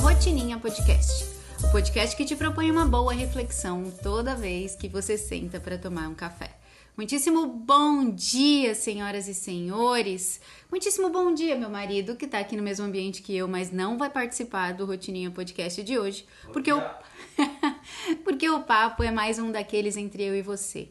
Rotininha Podcast, o podcast que te propõe uma boa reflexão toda vez que você senta para tomar um café. Muitíssimo bom dia, senhoras e senhores. Muitíssimo bom dia, meu marido, que tá aqui no mesmo ambiente que eu, mas não vai participar do Rotininha Podcast de hoje, porque o... porque o papo é mais um daqueles entre eu e você.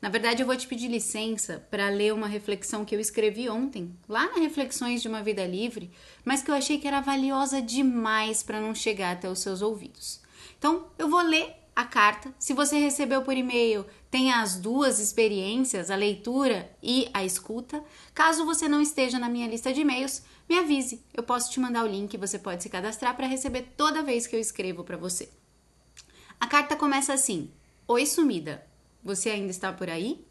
Na verdade, eu vou te pedir licença para ler uma reflexão que eu escrevi ontem, lá na Reflexões de uma Vida Livre, mas que eu achei que era valiosa demais para não chegar até os seus ouvidos. Então, eu vou ler a carta. Se você recebeu por e-mail, tenha as duas experiências, a leitura e a escuta. Caso você não esteja na minha lista de e-mails, me avise. Eu posso te mandar o link você pode se cadastrar para receber toda vez que eu escrevo para você. A carta começa assim: Oi, sumida. Você ainda está por aí?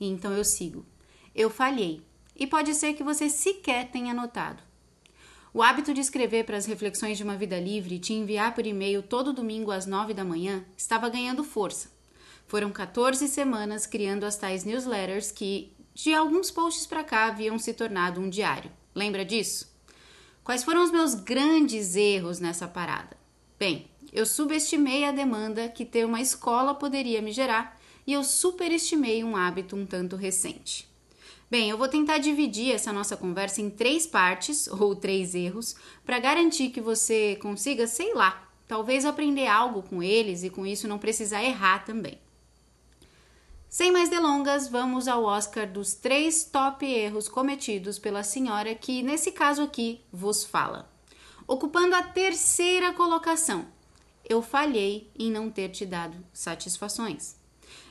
Então eu sigo. Eu falhei. E pode ser que você sequer tenha notado. O hábito de escrever para as reflexões de uma vida livre e te enviar por e-mail todo domingo às nove da manhã estava ganhando força. Foram 14 semanas criando as tais newsletters que, de alguns posts para cá, haviam se tornado um diário. Lembra disso? Quais foram os meus grandes erros nessa parada? Bem, eu subestimei a demanda que ter uma escola poderia me gerar e eu superestimei um hábito um tanto recente. Bem, eu vou tentar dividir essa nossa conversa em três partes ou três erros para garantir que você consiga, sei lá, talvez aprender algo com eles e com isso não precisar errar também. Sem mais delongas, vamos ao Oscar dos três top erros cometidos pela senhora que, nesse caso aqui, vos fala. Ocupando a terceira colocação, eu falhei em não ter te dado satisfações.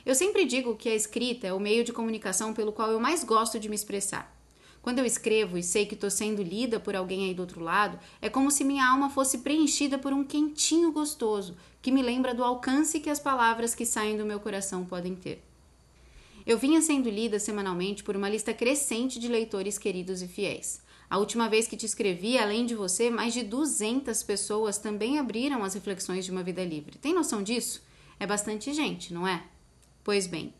Eu sempre digo que a escrita é o meio de comunicação pelo qual eu mais gosto de me expressar. Quando eu escrevo e sei que estou sendo lida por alguém aí do outro lado, é como se minha alma fosse preenchida por um quentinho gostoso que me lembra do alcance que as palavras que saem do meu coração podem ter. Eu vinha sendo lida semanalmente por uma lista crescente de leitores queridos e fiéis. A última vez que te escrevi, além de você, mais de 200 pessoas também abriram as reflexões de uma vida livre. Tem noção disso? É bastante gente, não é? Pois bem,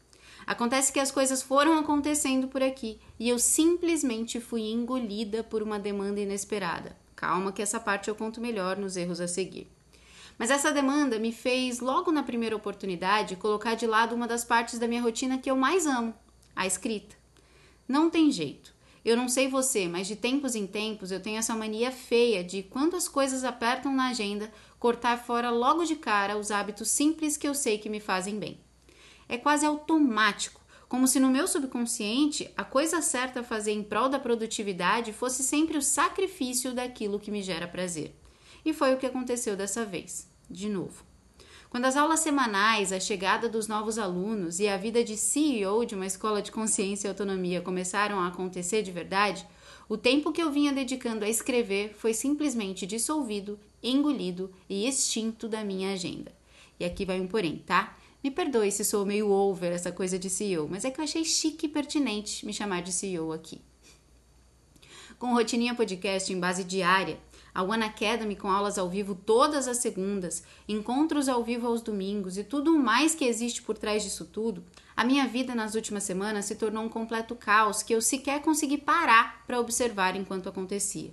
acontece que as coisas foram acontecendo por aqui e eu simplesmente fui engolida por uma demanda inesperada. Calma, que essa parte eu conto melhor nos erros a seguir. Mas essa demanda me fez, logo na primeira oportunidade, colocar de lado uma das partes da minha rotina que eu mais amo: a escrita. Não tem jeito. Eu não sei você, mas de tempos em tempos eu tenho essa mania feia de, quando as coisas apertam na agenda, cortar fora logo de cara os hábitos simples que eu sei que me fazem bem. É quase automático, como se no meu subconsciente a coisa certa a fazer em prol da produtividade fosse sempre o sacrifício daquilo que me gera prazer. E foi o que aconteceu dessa vez, de novo. Quando as aulas semanais, a chegada dos novos alunos e a vida de CEO de uma escola de consciência e autonomia começaram a acontecer de verdade, o tempo que eu vinha dedicando a escrever foi simplesmente dissolvido, engolido e extinto da minha agenda. E aqui vai um porém, tá? Me perdoe se sou meio over essa coisa de CEO, mas é que eu achei chique e pertinente me chamar de CEO aqui. Com rotininha podcast em base diária, a One Academy com aulas ao vivo todas as segundas, encontros ao vivo aos domingos e tudo mais que existe por trás disso tudo, a minha vida nas últimas semanas se tornou um completo caos que eu sequer consegui parar para observar enquanto acontecia.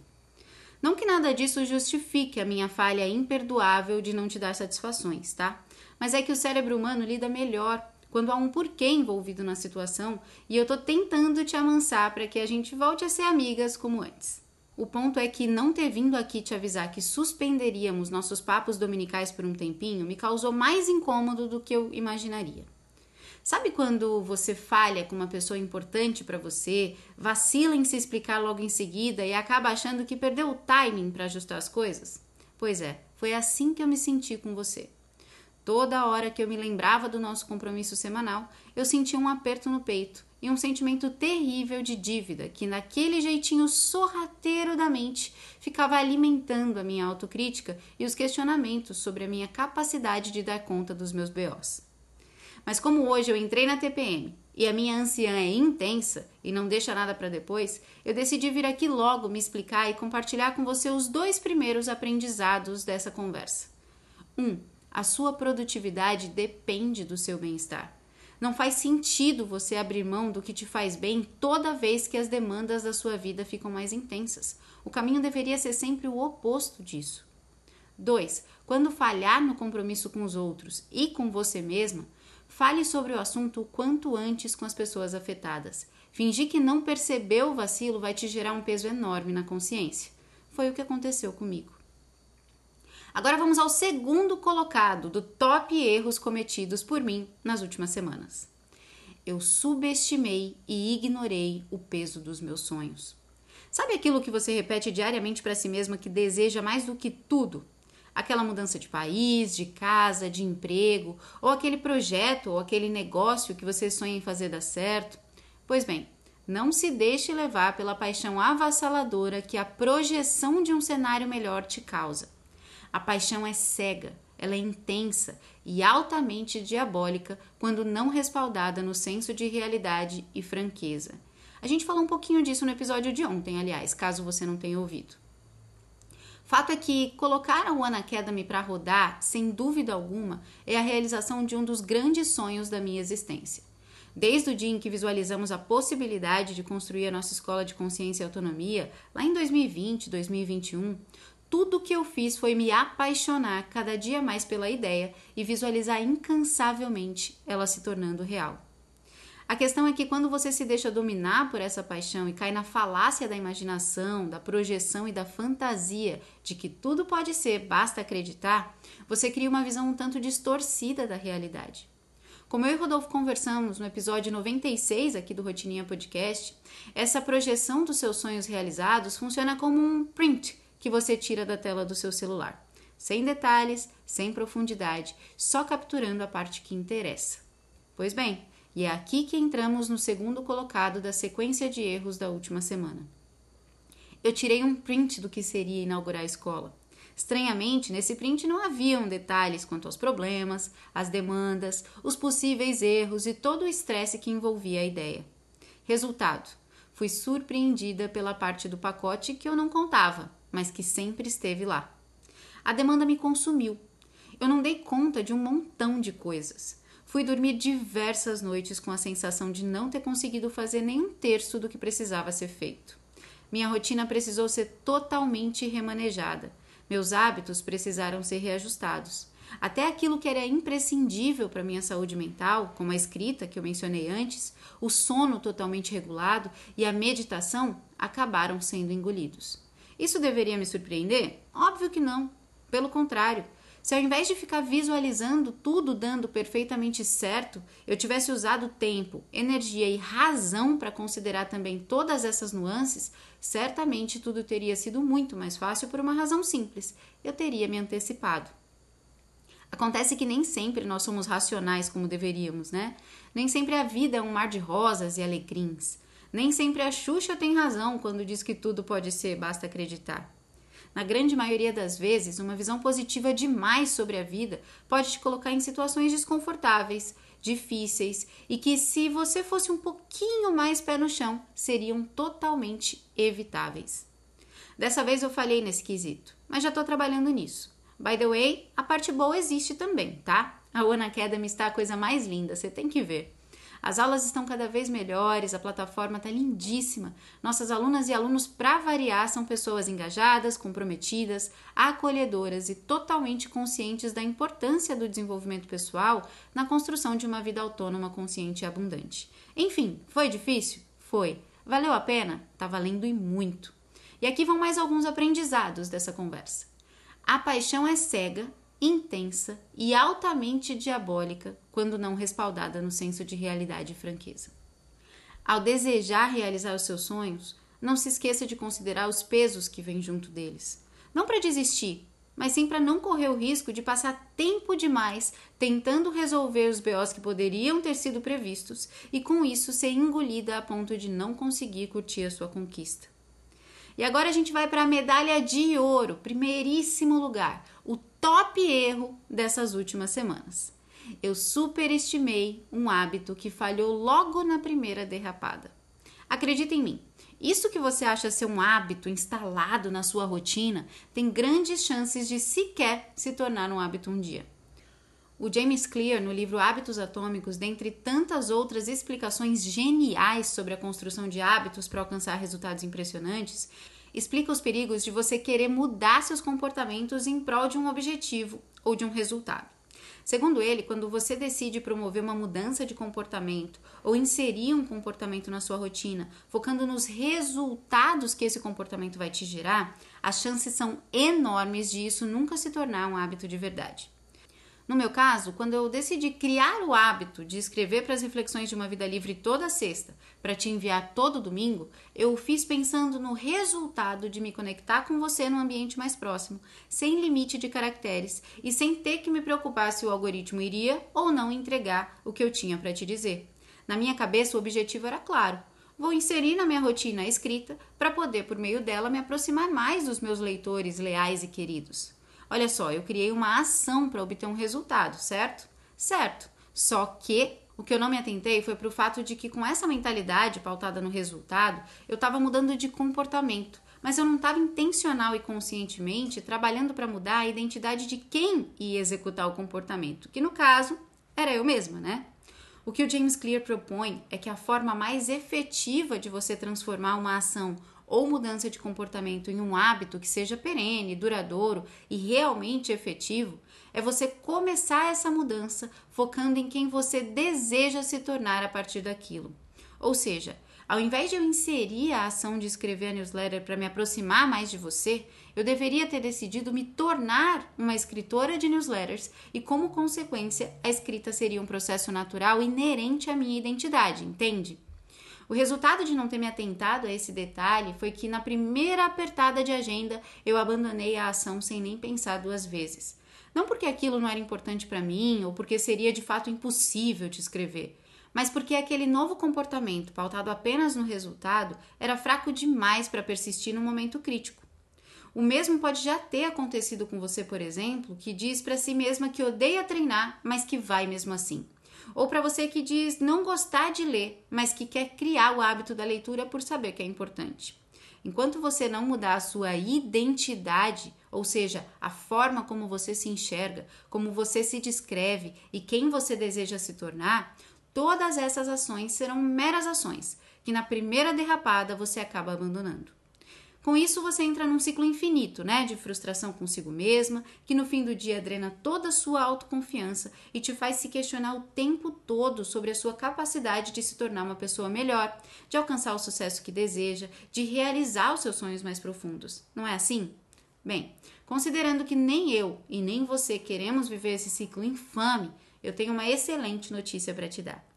Não que nada disso justifique a minha falha imperdoável de não te dar satisfações, tá? Mas é que o cérebro humano lida melhor quando há um porquê envolvido na situação e eu tô tentando te amansar para que a gente volte a ser amigas como antes. O ponto é que não ter vindo aqui te avisar que suspenderíamos nossos papos dominicais por um tempinho me causou mais incômodo do que eu imaginaria. Sabe quando você falha com uma pessoa importante para você, vacila em se explicar logo em seguida e acaba achando que perdeu o timing para ajustar as coisas? Pois é, foi assim que eu me senti com você. Toda hora que eu me lembrava do nosso compromisso semanal, eu sentia um aperto no peito e um sentimento terrível de dívida que, naquele jeitinho sorrateiro da mente, ficava alimentando a minha autocrítica e os questionamentos sobre a minha capacidade de dar conta dos meus BOs. Mas como hoje eu entrei na TPM e a minha anciã é intensa e não deixa nada para depois, eu decidi vir aqui logo me explicar e compartilhar com você os dois primeiros aprendizados dessa conversa. Um, a sua produtividade depende do seu bem-estar. Não faz sentido você abrir mão do que te faz bem toda vez que as demandas da sua vida ficam mais intensas. O caminho deveria ser sempre o oposto disso. 2. Quando falhar no compromisso com os outros e com você mesma, fale sobre o assunto o quanto antes com as pessoas afetadas. Fingir que não percebeu o vacilo vai te gerar um peso enorme na consciência. Foi o que aconteceu comigo. Agora vamos ao segundo colocado do top erros cometidos por mim nas últimas semanas. Eu subestimei e ignorei o peso dos meus sonhos. Sabe aquilo que você repete diariamente para si mesma que deseja mais do que tudo? Aquela mudança de país, de casa, de emprego, ou aquele projeto ou aquele negócio que você sonha em fazer dar certo? Pois bem, não se deixe levar pela paixão avassaladora que a projeção de um cenário melhor te causa. A paixão é cega, ela é intensa e altamente diabólica quando não respaldada no senso de realidade e franqueza. A gente falou um pouquinho disso no episódio de ontem, aliás, caso você não tenha ouvido. Fato é que colocar a One Academy para rodar, sem dúvida alguma, é a realização de um dos grandes sonhos da minha existência. Desde o dia em que visualizamos a possibilidade de construir a nossa escola de consciência e autonomia, lá em 2020, 2021, tudo que eu fiz foi me apaixonar cada dia mais pela ideia e visualizar incansavelmente ela se tornando real. A questão é que quando você se deixa dominar por essa paixão e cai na falácia da imaginação, da projeção e da fantasia de que tudo pode ser, basta acreditar, você cria uma visão um tanto distorcida da realidade. Como eu e Rodolfo conversamos no episódio 96 aqui do Rotininha Podcast, essa projeção dos seus sonhos realizados funciona como um print que você tira da tela do seu celular, sem detalhes, sem profundidade, só capturando a parte que interessa. Pois bem, e é aqui que entramos no segundo colocado da sequência de erros da última semana. Eu tirei um print do que seria inaugurar a escola. Estranhamente, nesse print não haviam detalhes quanto aos problemas, as demandas, os possíveis erros e todo o estresse que envolvia a ideia. Resultado: fui surpreendida pela parte do pacote que eu não contava, mas que sempre esteve lá. A demanda me consumiu. Eu não dei conta de um montão de coisas. Fui dormir diversas noites com a sensação de não ter conseguido fazer nem um terço do que precisava ser feito. Minha rotina precisou ser totalmente remanejada. Meus hábitos precisaram ser reajustados. Até aquilo que era imprescindível para minha saúde mental, como a escrita que eu mencionei antes, o sono totalmente regulado e a meditação, acabaram sendo engolidos. Isso deveria me surpreender? Óbvio que não. Pelo contrário, se ao invés de ficar visualizando tudo dando perfeitamente certo, eu tivesse usado tempo, energia e razão para considerar também todas essas nuances, certamente tudo teria sido muito mais fácil por uma razão simples: eu teria me antecipado. Acontece que nem sempre nós somos racionais como deveríamos, né? Nem sempre a vida é um mar de rosas e alecrins. Nem sempre a Xuxa tem razão quando diz que tudo pode ser, basta acreditar. Na grande maioria das vezes, uma visão positiva demais sobre a vida pode te colocar em situações desconfortáveis, difíceis e que, se você fosse um pouquinho mais pé no chão, seriam totalmente evitáveis. Dessa vez eu falhei nesse quesito, mas já estou trabalhando nisso. By the way, a parte boa existe também, tá? A One Academy está a coisa mais linda, você tem que ver. As aulas estão cada vez melhores, a plataforma está lindíssima. Nossas alunas e alunos, para variar, são pessoas engajadas, comprometidas, acolhedoras e totalmente conscientes da importância do desenvolvimento pessoal na construção de uma vida autônoma, consciente e abundante. Enfim, foi difícil? Foi. Valeu a pena? Tá valendo e muito. E aqui vão mais alguns aprendizados dessa conversa. A paixão é cega intensa e altamente diabólica quando não respaldada no senso de realidade e franqueza. Ao desejar realizar os seus sonhos, não se esqueça de considerar os pesos que vêm junto deles. Não para desistir, mas sim para não correr o risco de passar tempo demais tentando resolver os BOs que poderiam ter sido previstos e com isso ser engolida a ponto de não conseguir curtir a sua conquista. E agora a gente vai para a medalha de ouro, primeiríssimo lugar, o top erro dessas últimas semanas. Eu superestimei um hábito que falhou logo na primeira derrapada. Acredita em mim, isso que você acha ser um hábito instalado na sua rotina tem grandes chances de sequer se tornar um hábito um dia. O James Clear, no livro Hábitos Atômicos, dentre tantas outras explicações geniais sobre a construção de hábitos para alcançar resultados impressionantes, explica os perigos de você querer mudar seus comportamentos em prol de um objetivo ou de um resultado. Segundo ele, quando você decide promover uma mudança de comportamento ou inserir um comportamento na sua rotina, focando nos resultados que esse comportamento vai te gerar, as chances são enormes de isso nunca se tornar um hábito de verdade. No meu caso, quando eu decidi criar o hábito de escrever para as reflexões de uma vida livre toda sexta, para te enviar todo domingo, eu o fiz pensando no resultado de me conectar com você no ambiente mais próximo, sem limite de caracteres e sem ter que me preocupar se o algoritmo iria ou não entregar o que eu tinha para te dizer. Na minha cabeça, o objetivo era claro. Vou inserir na minha rotina a escrita para poder, por meio dela, me aproximar mais dos meus leitores leais e queridos. Olha só, eu criei uma ação para obter um resultado, certo? Certo. Só que o que eu não me atentei foi para o fato de que com essa mentalidade pautada no resultado, eu estava mudando de comportamento, mas eu não estava intencional e conscientemente trabalhando para mudar a identidade de quem ia executar o comportamento, que no caso era eu mesma, né? O que o James Clear propõe é que a forma mais efetiva de você transformar uma ação ou mudança de comportamento em um hábito que seja perene, duradouro e realmente efetivo, é você começar essa mudança focando em quem você deseja se tornar a partir daquilo. Ou seja, ao invés de eu inserir a ação de escrever a newsletter para me aproximar mais de você, eu deveria ter decidido me tornar uma escritora de newsletters e, como consequência, a escrita seria um processo natural inerente à minha identidade, entende? O resultado de não ter me atentado a esse detalhe foi que na primeira apertada de agenda eu abandonei a ação sem nem pensar duas vezes. Não porque aquilo não era importante para mim ou porque seria de fato impossível de escrever, mas porque aquele novo comportamento, pautado apenas no resultado, era fraco demais para persistir no momento crítico. O mesmo pode já ter acontecido com você, por exemplo, que diz para si mesma que odeia treinar, mas que vai mesmo assim. Ou para você que diz não gostar de ler, mas que quer criar o hábito da leitura por saber que é importante. Enquanto você não mudar a sua identidade, ou seja, a forma como você se enxerga, como você se descreve e quem você deseja se tornar, todas essas ações serão meras ações que na primeira derrapada você acaba abandonando. Com isso, você entra num ciclo infinito, né? De frustração consigo mesma, que no fim do dia drena toda a sua autoconfiança e te faz se questionar o tempo todo sobre a sua capacidade de se tornar uma pessoa melhor, de alcançar o sucesso que deseja, de realizar os seus sonhos mais profundos. Não é assim? Bem, considerando que nem eu e nem você queremos viver esse ciclo infame, eu tenho uma excelente notícia para te dar.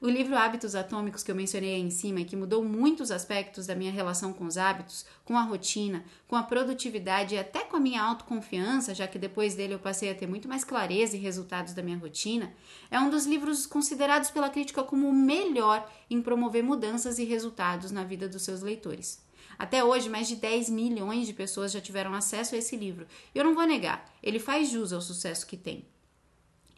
O livro Hábitos Atômicos que eu mencionei aí em cima e que mudou muitos aspectos da minha relação com os hábitos, com a rotina, com a produtividade e até com a minha autoconfiança, já que depois dele eu passei a ter muito mais clareza e resultados da minha rotina, é um dos livros considerados pela crítica como o melhor em promover mudanças e resultados na vida dos seus leitores. Até hoje, mais de 10 milhões de pessoas já tiveram acesso a esse livro. E eu não vou negar, ele faz jus ao sucesso que tem.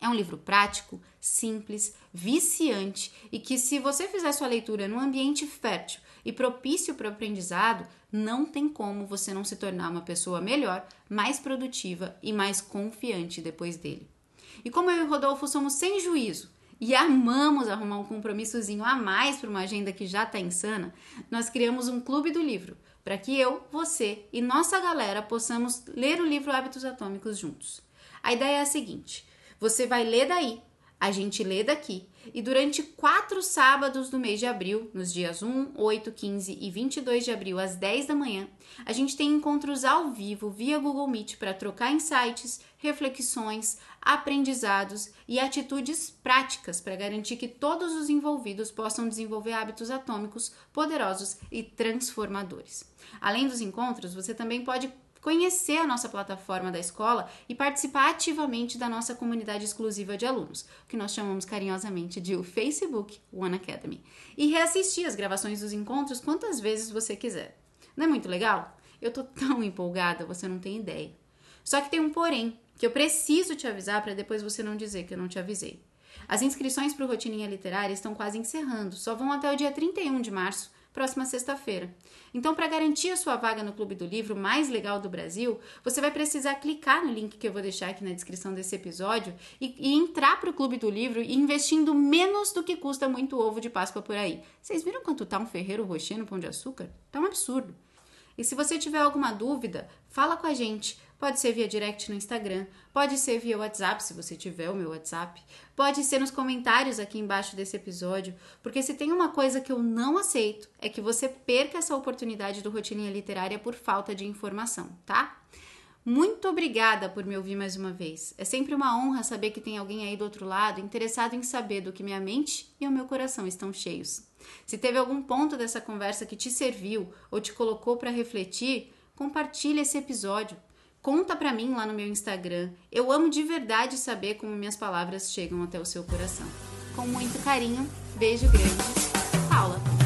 É um livro prático, simples, viciante e que, se você fizer sua leitura num ambiente fértil e propício para o aprendizado, não tem como você não se tornar uma pessoa melhor, mais produtiva e mais confiante depois dele. E como eu e Rodolfo somos sem juízo e amamos arrumar um compromissozinho a mais para uma agenda que já está insana, nós criamos um clube do livro para que eu, você e nossa galera possamos ler o livro Hábitos Atômicos juntos. A ideia é a seguinte você vai ler daí, a gente lê daqui. E durante quatro sábados do mês de abril, nos dias 1, 8, 15 e 22 de abril, às 10 da manhã, a gente tem encontros ao vivo via Google Meet para trocar insights, reflexões, aprendizados e atitudes práticas para garantir que todos os envolvidos possam desenvolver hábitos atômicos poderosos e transformadores. Além dos encontros, você também pode conhecer a nossa plataforma da escola e participar ativamente da nossa comunidade exclusiva de alunos, que nós chamamos carinhosamente de o Facebook One Academy, e reassistir as gravações dos encontros quantas vezes você quiser. Não é muito legal? Eu tô tão empolgada, você não tem ideia. Só que tem um porém, que eu preciso te avisar para depois você não dizer que eu não te avisei. As inscrições para o Rotininha Literária estão quase encerrando, só vão até o dia 31 de março próxima sexta-feira. Então, para garantir a sua vaga no Clube do Livro mais legal do Brasil, você vai precisar clicar no link que eu vou deixar aqui na descrição desse episódio e, e entrar para o Clube do Livro investindo menos do que custa muito ovo de Páscoa por aí. Vocês viram quanto tá um ferreiro rocher no Pão de Açúcar? Tá um absurdo. E se você tiver alguma dúvida, fala com a gente. Pode ser via direct no Instagram, pode ser via WhatsApp, se você tiver o meu WhatsApp, pode ser nos comentários aqui embaixo desse episódio, porque se tem uma coisa que eu não aceito é que você perca essa oportunidade do Rotininha Literária por falta de informação, tá? Muito obrigada por me ouvir mais uma vez. É sempre uma honra saber que tem alguém aí do outro lado interessado em saber do que minha mente e o meu coração estão cheios. Se teve algum ponto dessa conversa que te serviu ou te colocou para refletir, compartilhe esse episódio. Conta pra mim lá no meu Instagram. Eu amo de verdade saber como minhas palavras chegam até o seu coração. Com muito carinho, beijo grande. Paula.